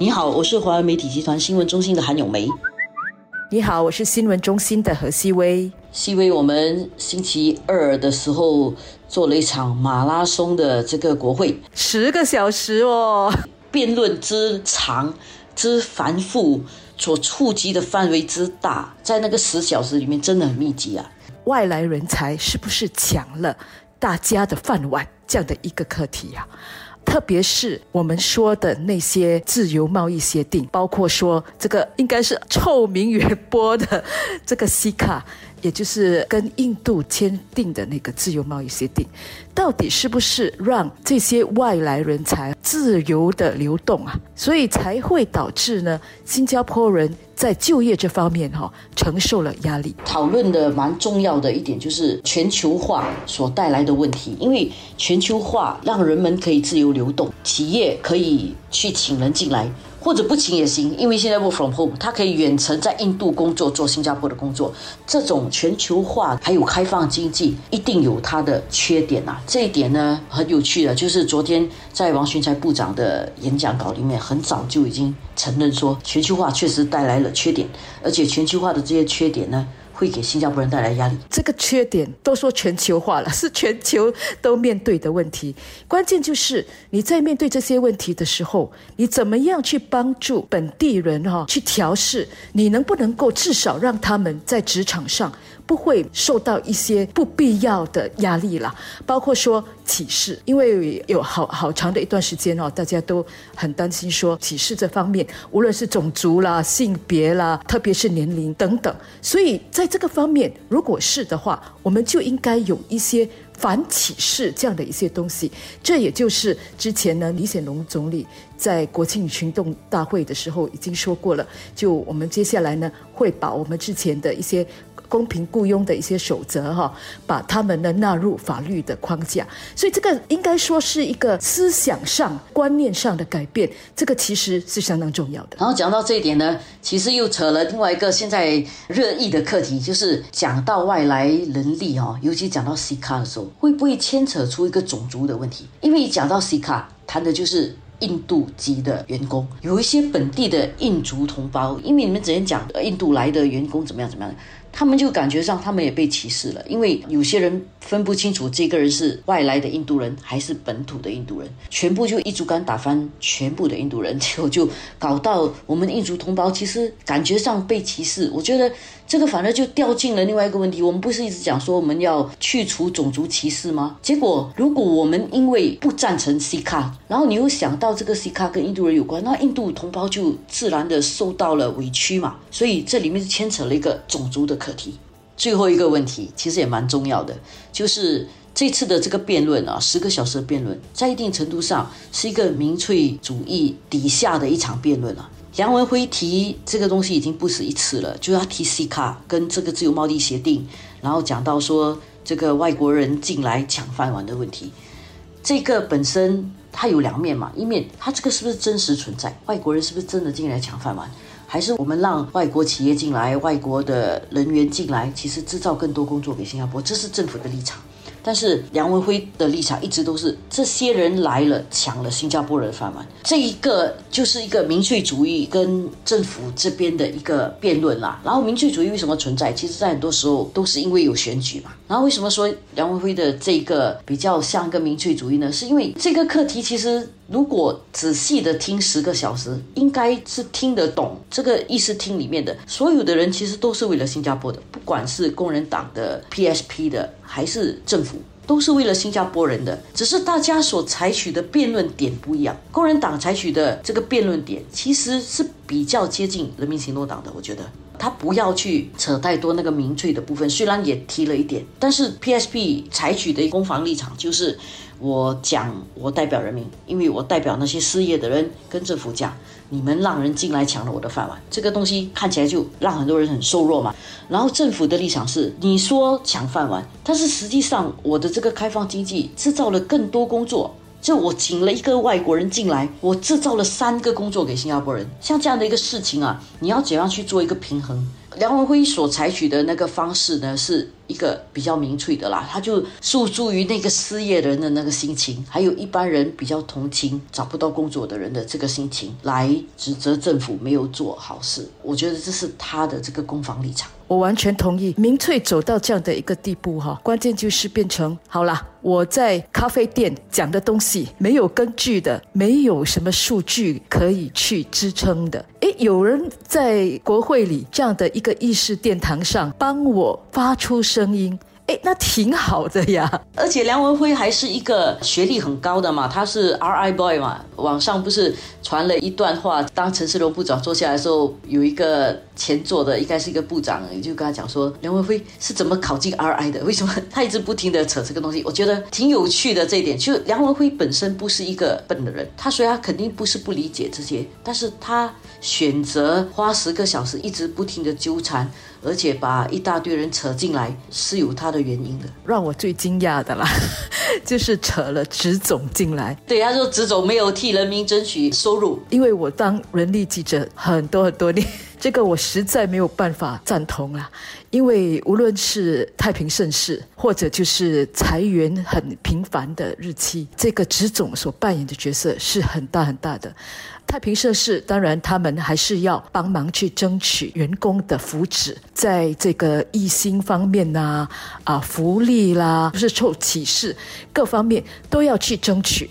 你好，我是华为媒体集团新闻中心的韩永梅。你好，我是新闻中心的何希薇。希薇，我们星期二的时候做了一场马拉松的这个国会，十个小时哦，辩论之长之繁复，所触及的范围之大，在那个十小时里面真的很密集啊。外来人才是不是抢了大家的饭碗？这样的一个课题呀。特别是我们说的那些自由贸易协定，包括说这个应该是臭名远播的这个西卡，也就是跟印度签订的那个自由贸易协定，到底是不是让这些外来人才自由的流动啊？所以才会导致呢，新加坡人。在就业这方面，哈，承受了压力。讨论的蛮重要的一点就是全球化所带来的问题，因为全球化让人们可以自由流动，企业可以去请人进来。或者不请也行，因为现在 work from home，他可以远程在印度工作，做新加坡的工作。这种全球化还有开放经济，一定有它的缺点呐。这一点呢，很有趣的，就是昨天在王群才部长的演讲稿里面，很早就已经承认说，全球化确实带来了缺点，而且全球化的这些缺点呢。会给新加坡人带来压力。这个缺点都说全球化了，是全球都面对的问题。关键就是你在面对这些问题的时候，你怎么样去帮助本地人哈去调试？你能不能够至少让他们在职场上？不会受到一些不必要的压力了，包括说歧视，因为有好好长的一段时间哦，大家都很担心说歧视这方面，无论是种族啦、性别啦，特别是年龄等等，所以在这个方面，如果是的话，我们就应该有一些反启示这样的一些东西。这也就是之前呢，李显龙总理在国庆群动大会的时候已经说过了，就我们接下来呢会把我们之前的一些。公平雇佣的一些守则哈，把他们呢纳入法律的框架，所以这个应该说是一个思想上、观念上的改变，这个其实是相当重要的。然后讲到这一点呢，其实又扯了另外一个现在热议的课题，就是讲到外来人力哈，尤其讲到 C 卡的时候，会不会牵扯出一个种族的问题？因为讲到 C 卡，谈的就是印度籍的员工，有一些本地的印族同胞，因为你们之前讲印度来的员工怎么样怎么样。他们就感觉上，他们也被歧视了，因为有些人分不清楚这个人是外来的印度人还是本土的印度人，全部就一竹竿打翻全部的印度人，结果就搞到我们印族同胞其实感觉上被歧视。我觉得这个反而就掉进了另外一个问题。我们不是一直讲说我们要去除种族歧视吗？结果如果我们因为不赞成西卡，然后你又想到这个西卡跟印度人有关，那印度同胞就自然的受到了委屈嘛。所以这里面是牵扯了一个种族的。课题最后一个问题其实也蛮重要的，就是这次的这个辩论啊，十个小时的辩论，在一定程度上是一个民粹主义底下的一场辩论了。梁文辉提这个东西已经不止一次了，就要提 C 卡跟这个自由贸易协定，然后讲到说这个外国人进来抢饭碗的问题。这个本身它有两面嘛，一面它这个是不是真实存在？外国人是不是真的进来抢饭碗？还是我们让外国企业进来，外国的人员进来，其实制造更多工作给新加坡，这是政府的立场。但是梁文辉的立场一直都是这些人来了抢了新加坡人的饭碗，这一个就是一个民粹主义跟政府这边的一个辩论啦。然后民粹主义为什么存在？其实，在很多时候都是因为有选举嘛。然后为什么说梁文辉的这个比较像一个民粹主义呢？是因为这个课题其实如果仔细的听十个小时，应该是听得懂这个议事厅里面的所有的人，其实都是为了新加坡的，不管是工人党的 PSP 的。还是政府都是为了新加坡人的，只是大家所采取的辩论点不一样。工人党采取的这个辩论点其实是比较接近人民行动党的，我觉得他不要去扯太多那个民粹的部分，虽然也提了一点，但是 PSP 采取的攻防立场就是。我讲，我代表人民，因为我代表那些失业的人，跟政府讲，你们让人进来抢了我的饭碗，这个东西看起来就让很多人很瘦弱嘛。然后政府的立场是，你说抢饭碗，但是实际上我的这个开放经济制造了更多工作，就我请了一个外国人进来，我制造了三个工作给新加坡人。像这样的一个事情啊，你要怎样去做一个平衡？梁文辉所采取的那个方式呢，是一个比较明确的啦，他就诉诸于那个失业人的那个心情，还有一般人比较同情找不到工作的人的这个心情，来指责政府没有做好事。我觉得这是他的这个攻防立场。我完全同意，民粹走到这样的一个地步哈，关键就是变成好啦，我在咖啡店讲的东西没有根据的，没有什么数据可以去支撑的。有人在国会里这样的一个议事殿堂上帮我发出声音。哎，那挺好的呀。而且梁文辉还是一个学历很高的嘛，他是 RI boy 嘛。网上不是传了一段话，当陈世龙部长坐下来的时候，有一个前座的应该是一个部长，就跟他讲说，梁文辉是怎么考进 RI 的？为什么他一直不停的扯这个东西？我觉得挺有趣的这一点，就梁文辉本身不是一个笨的人，他虽然肯定不是不理解这些，但是他选择花十个小时一直不停的纠缠。而且把一大堆人扯进来是有他的原因的。让我最惊讶的啦，就是扯了职总进来。对，他说职总没有替人民争取收入，因为我当人力记者很多很多年，这个我实在没有办法赞同啦。因为无论是太平盛世，或者就是裁员很频繁的日期，这个职总所扮演的角色是很大很大的。太平盛世，当然他们还是要帮忙去争取员工的福祉，在这个一薪方面呐，啊福利啦，不是臭歧视，各方面都要去争取。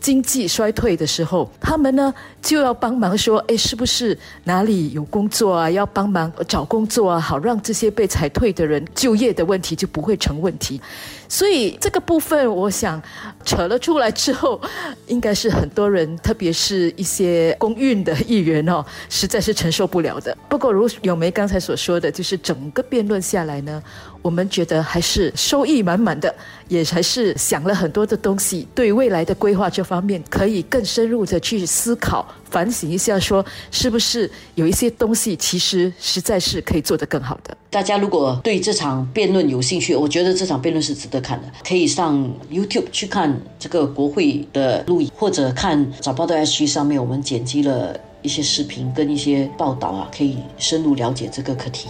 经济衰退的时候，他们呢就要帮忙说，哎，是不是哪里有工作啊？要帮忙找工作啊，好让这些被裁退的人就业的问题就不会成问题。所以这个部分，我想扯了出来之后，应该是很多人，特别是一些公运的议员哦，实在是承受不了的。不过，如永梅刚才所说的，就是整个辩论下来呢。我们觉得还是收益满满的，也还是想了很多的东西，对未来的规划这方面可以更深入的去思考、反省一下，说是不是有一些东西其实实在是可以做得更好的。大家如果对这场辩论有兴趣，我觉得这场辩论是值得看的，可以上 YouTube 去看这个国会的录影，或者看早报的 S G 上面我们剪辑了一些视频跟一些报道啊，可以深入了解这个课题。